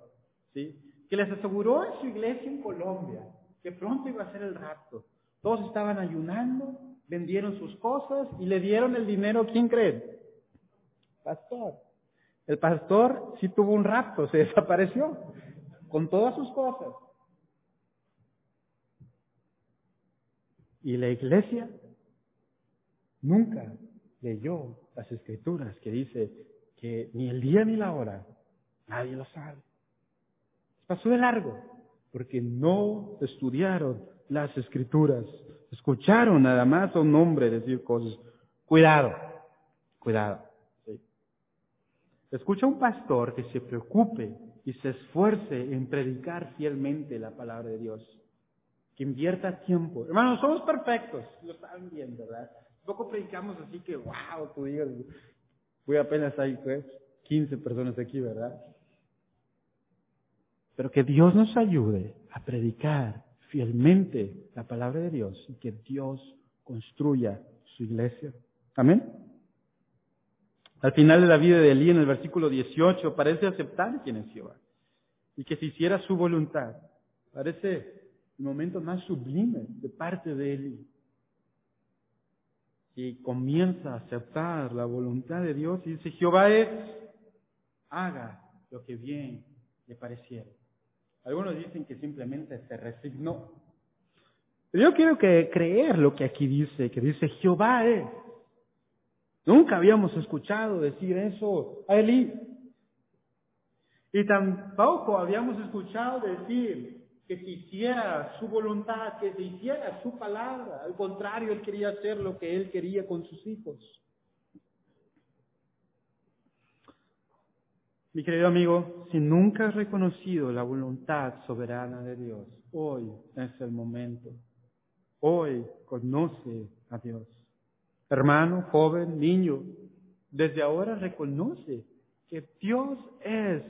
¿sí? que les aseguró en su iglesia en Colombia que pronto iba a ser el rapto. Todos estaban ayunando, vendieron sus cosas y le dieron el dinero, ¿quién cree? Pastor. El pastor sí tuvo un rapto, se desapareció con todas sus cosas. Y la iglesia nunca leyó las escrituras que dice que ni el día ni la hora nadie lo sabe. Pasó de largo porque no estudiaron las escrituras. Escucharon nada más a un hombre decir cosas. Cuidado, cuidado. Escucha un pastor que se preocupe y se esfuerce en predicar fielmente la palabra de Dios. Que invierta tiempo. Hermanos, somos perfectos. Lo saben bien, ¿verdad? Poco predicamos así que, wow, tú digas, voy apenas hay pues, 15 personas aquí, ¿verdad? Pero que Dios nos ayude a predicar fielmente la palabra de Dios y que Dios construya su iglesia. Amén. Al final de la vida de Elí, en el versículo 18, parece aceptar quién es Jehová y que se hiciera su voluntad. Parece el momento más sublime de parte de Elí. Y comienza a aceptar la voluntad de Dios y dice, Jehová es, haga lo que bien le pareciera. Algunos dicen que simplemente se resignó. Yo quiero que creer lo que aquí dice, que dice Jehová es. Nunca habíamos escuchado decir eso a Elí. Y tampoco habíamos escuchado decir que se hiciera su voluntad, que se hiciera su palabra. Al contrario, él quería hacer lo que él quería con sus hijos. Mi querido amigo, si nunca has reconocido la voluntad soberana de Dios, hoy es el momento. Hoy conoce a Dios. Hermano, joven, niño, desde ahora reconoce que Dios es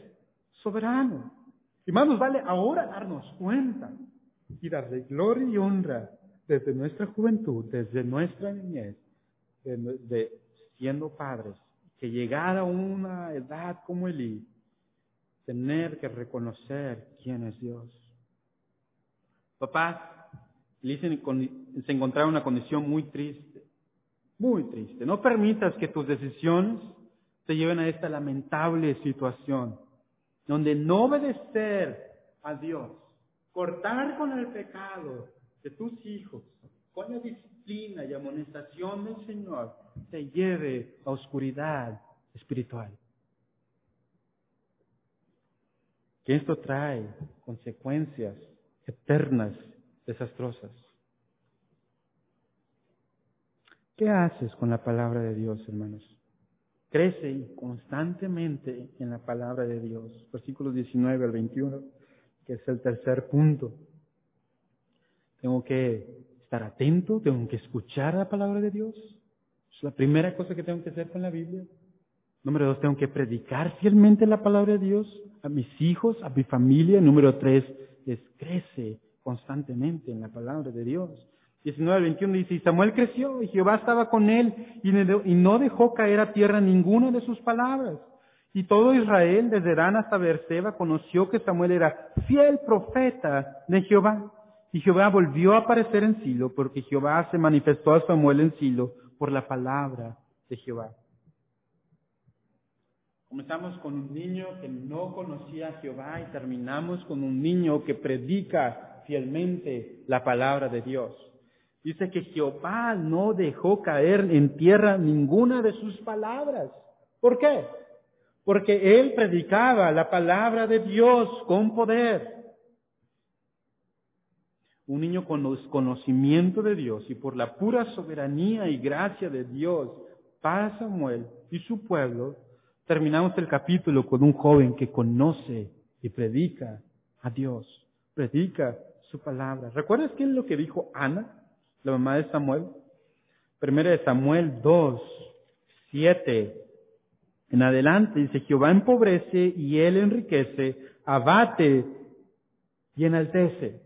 soberano. Y más nos vale ahora darnos cuenta y darle gloria y honra desde nuestra juventud, desde nuestra niñez, de, siendo padres, que llegar a una edad como Elí, tener que reconocer quién es Dios. Papá, Elí se encontraba en una condición muy triste muy triste. No permitas que tus decisiones te lleven a esta lamentable situación, donde no obedecer a Dios, cortar con el pecado de tus hijos, con la disciplina y amonestación del Señor, te lleve a oscuridad espiritual. Que esto trae consecuencias eternas, desastrosas. ¿Qué haces con la palabra de Dios, hermanos? Crece constantemente en la palabra de Dios. Versículos 19 al 21, que es el tercer punto. Tengo que estar atento, tengo que escuchar la palabra de Dios. Es la primera cosa que tengo que hacer con la Biblia. Número dos, tengo que predicar fielmente la palabra de Dios a mis hijos, a mi familia. Número tres, es crece constantemente en la palabra de Dios. 19 al 21 dice, y Samuel creció y Jehová estaba con él y no dejó caer a tierra ninguna de sus palabras. Y todo Israel, desde Dan hasta Beerseba, conoció que Samuel era fiel profeta de Jehová. Y Jehová volvió a aparecer en Silo, porque Jehová se manifestó a Samuel en Silo por la palabra de Jehová. Comenzamos con un niño que no conocía a Jehová y terminamos con un niño que predica fielmente la palabra de Dios. Dice que Jehová no dejó caer en tierra ninguna de sus palabras. ¿Por qué? porque él predicaba la palabra de Dios con poder. Un niño con conocimiento de Dios y por la pura soberanía y gracia de Dios para Samuel y su pueblo, terminamos el capítulo con un joven que conoce y predica a Dios, predica su palabra. ¿Recuerdas qué es lo que dijo Ana, la mamá de Samuel? Primero de Samuel 2, 7 en adelante dice, Jehová empobrece y él enriquece, abate y enaltece.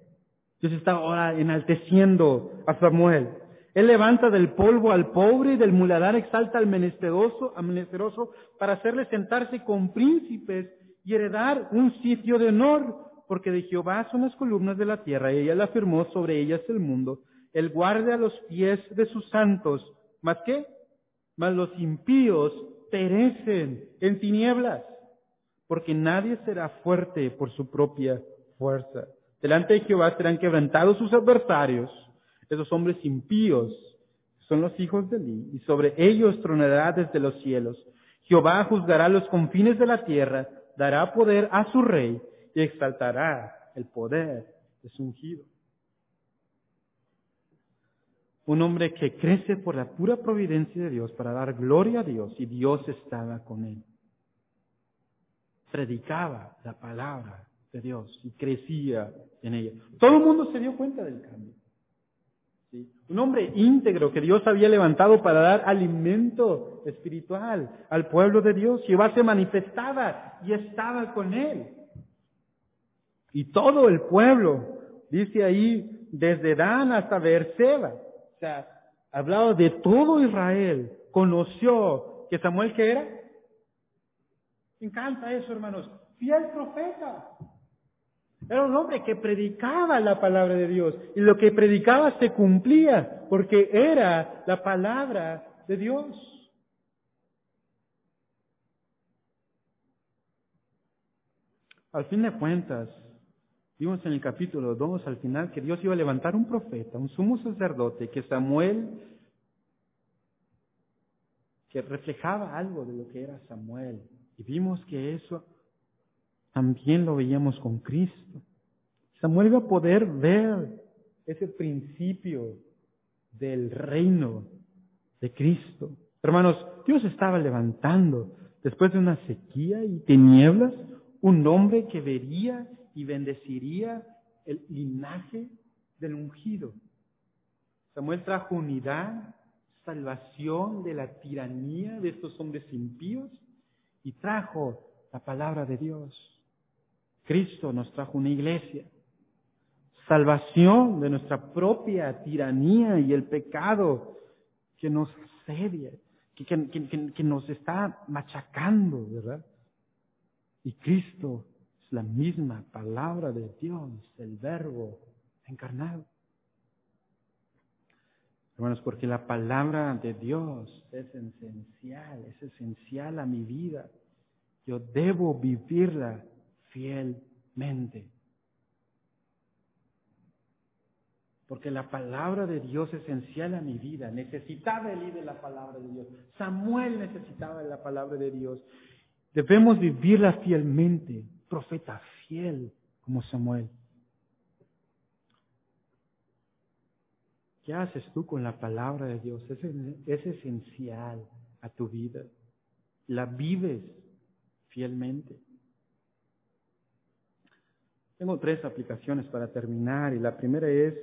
Dios está ahora enalteciendo a Samuel. Él levanta del polvo al pobre y del muladar exalta al menesteroso, al menesteroso para hacerle sentarse con príncipes y heredar un sitio de honor, porque de Jehová son las columnas de la tierra y ella la firmó sobre ellas el mundo. Él guarda los pies de sus santos. ¿Más qué? Más los impíos perecen en tinieblas, porque nadie será fuerte por su propia fuerza. Delante de Jehová serán quebrantados sus adversarios, esos hombres impíos, son los hijos de Eli, y sobre ellos tronará desde los cielos. Jehová juzgará los confines de la tierra, dará poder a su rey y exaltará el poder de su ungido un hombre que crece por la pura providencia de Dios para dar gloria a Dios y Dios estaba con él. Predicaba la palabra de Dios y crecía en ella. Todo el mundo se dio cuenta del cambio. Un hombre íntegro que Dios había levantado para dar alimento espiritual al pueblo de Dios. Jehová se manifestaba y estaba con él. Y todo el pueblo, dice ahí, desde Dan hasta Beerseba, sea, hablado de todo Israel, conoció que Samuel que era. Me encanta eso, hermanos. Fiel profeta. Era un hombre que predicaba la palabra de Dios y lo que predicaba se cumplía porque era la palabra de Dios. Al fin de cuentas, Vimos en el capítulo 2 al final que Dios iba a levantar un profeta, un sumo sacerdote, que Samuel, que reflejaba algo de lo que era Samuel. Y vimos que eso también lo veíamos con Cristo. Samuel iba a poder ver ese principio del reino de Cristo. Hermanos, Dios estaba levantando, después de una sequía y tinieblas, un hombre que vería y bendeciría el linaje del ungido. Samuel trajo unidad, salvación de la tiranía de estos hombres impíos y trajo la palabra de Dios. Cristo nos trajo una iglesia, salvación de nuestra propia tiranía y el pecado que nos asedia, que, que, que nos está machacando, ¿verdad? Y Cristo la misma palabra de Dios, el verbo encarnado. Hermanos, porque la palabra de Dios es esencial, es esencial a mi vida. Yo debo vivirla fielmente. Porque la palabra de Dios es esencial a mi vida. Necesitaba el de la palabra de Dios. Samuel necesitaba la palabra de Dios. Debemos vivirla fielmente profeta fiel como Samuel. ¿Qué haces tú con la palabra de Dios? Es, es esencial a tu vida. La vives fielmente. Tengo tres aplicaciones para terminar y la primera es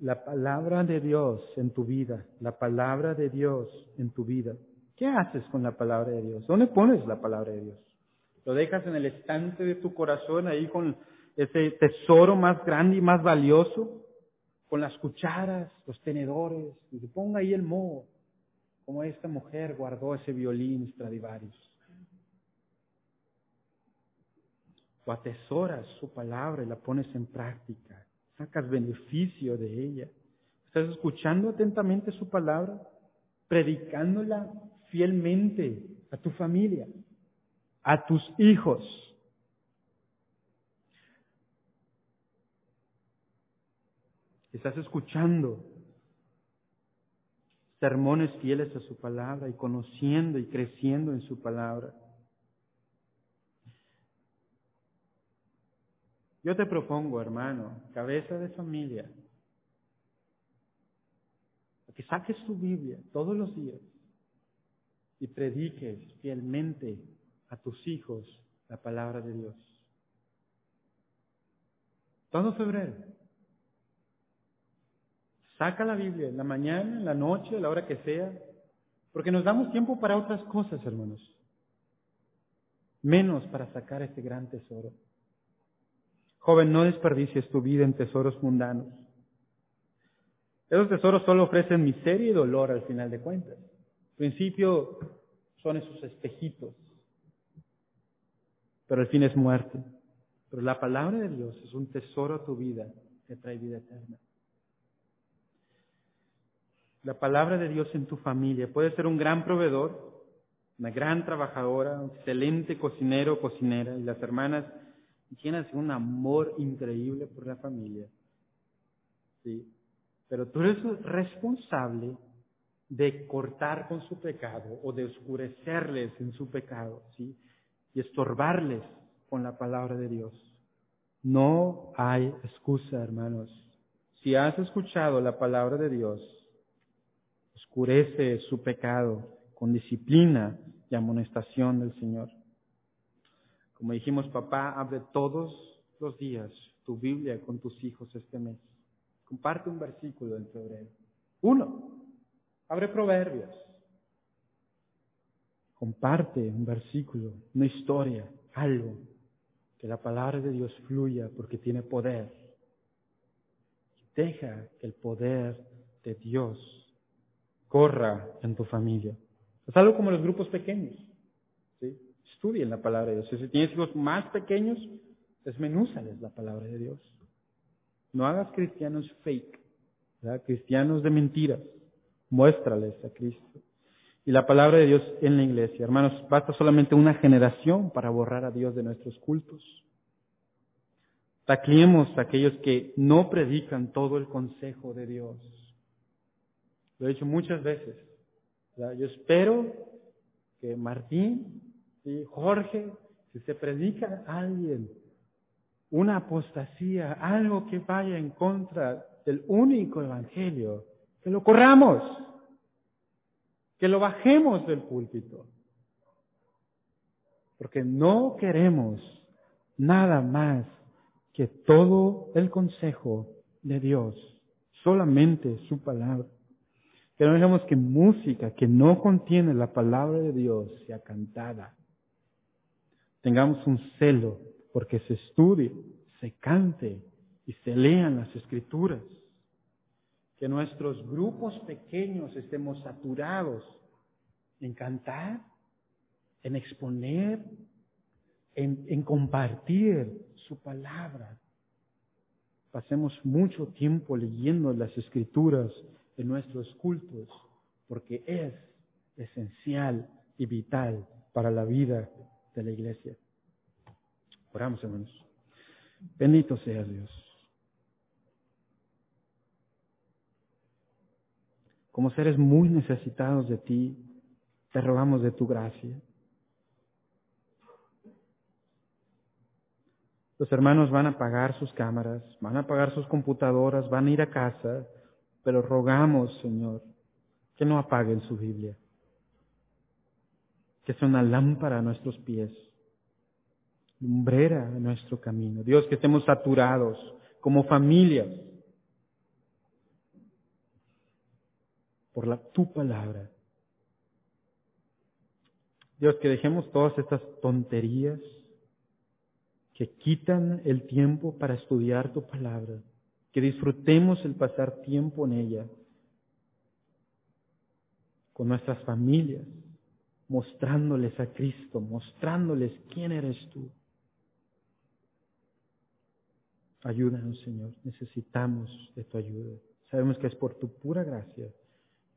la palabra de Dios en tu vida, la palabra de Dios en tu vida. ¿Qué haces con la palabra de Dios? ¿Dónde pones la palabra de Dios? Lo dejas en el estante de tu corazón ahí con ese tesoro más grande y más valioso, con las cucharas, los tenedores, y te ponga ahí el moho, como esta mujer guardó ese violín Stradivarius. O atesoras su palabra y la pones en práctica, sacas beneficio de ella. ¿Estás escuchando atentamente su palabra? Predicándola fielmente a tu familia a tus hijos. Estás escuchando sermones fieles a su palabra y conociendo y creciendo en su palabra. Yo te propongo, hermano, cabeza de familia, que saques tu Biblia todos los días y prediques fielmente a tus hijos la palabra de Dios. Todo febrero. Saca la Biblia en la mañana, en la noche, a la hora que sea, porque nos damos tiempo para otras cosas, hermanos. Menos para sacar este gran tesoro. Joven, no desperdicies tu vida en tesoros mundanos. Esos tesoros solo ofrecen miseria y dolor al final de cuentas. Al principio son esos espejitos, pero el fin es muerte. Pero la palabra de Dios es un tesoro a tu vida que trae vida eterna. La palabra de Dios en tu familia puede ser un gran proveedor, una gran trabajadora, un excelente cocinero o cocinera, y las hermanas de un amor increíble por la familia. ¿Sí? Pero tú eres responsable de cortar con su pecado o de oscurecerles en su pecado, ¿sí? Y estorbarles con la palabra de Dios. No hay excusa, hermanos. Si has escuchado la palabra de Dios, oscurece su pecado con disciplina y amonestación del Señor. Como dijimos, papá, abre todos los días tu Biblia con tus hijos este mes. Comparte un versículo en febrero. Uno. Abre Proverbios. Comparte un versículo, una historia, algo. Que la palabra de Dios fluya porque tiene poder. Deja que el poder de Dios corra en tu familia. Es algo como los grupos pequeños. ¿sí? Estudien la palabra de Dios. Si tienes hijos más pequeños, desmenúzales la palabra de Dios. No hagas cristianos fake, cristianos de mentiras. Muéstrales a Cristo. Y la palabra de Dios en la iglesia. Hermanos, basta solamente una generación para borrar a Dios de nuestros cultos. Tacliemos a aquellos que no predican todo el consejo de Dios. Lo he dicho muchas veces. Yo espero que Martín y Jorge, si se predica alguien una apostasía, algo que vaya en contra del único evangelio, que lo corramos, que lo bajemos del púlpito. Porque no queremos nada más que todo el consejo de Dios, solamente su palabra. Que no dejemos que música que no contiene la palabra de Dios sea cantada. Tengamos un celo porque se estudie, se cante y se lean las escrituras. Que nuestros grupos pequeños estemos saturados en cantar, en exponer, en, compartir su palabra. Pasemos mucho tiempo leyendo las escrituras en nuestros cultos porque es esencial y vital para la vida de la iglesia. Oramos, hermanos. Bendito sea Dios. Como seres muy necesitados de ti, te rogamos de tu gracia. Los hermanos van a apagar sus cámaras, van a apagar sus computadoras, van a ir a casa, pero rogamos, Señor, que no apaguen su Biblia, que sea una lámpara a nuestros pies lumbrera en nuestro camino. Dios, que estemos saturados como familias por la, tu palabra. Dios, que dejemos todas estas tonterías que quitan el tiempo para estudiar tu palabra, que disfrutemos el pasar tiempo en ella con nuestras familias, mostrándoles a Cristo, mostrándoles quién eres tú. Ayúdanos, Señor. Necesitamos de tu ayuda. Sabemos que es por tu pura gracia,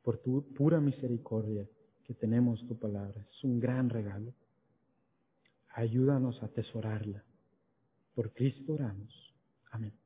por tu pura misericordia que tenemos tu palabra. Es un gran regalo. Ayúdanos a atesorarla. Por Cristo oramos. Amén.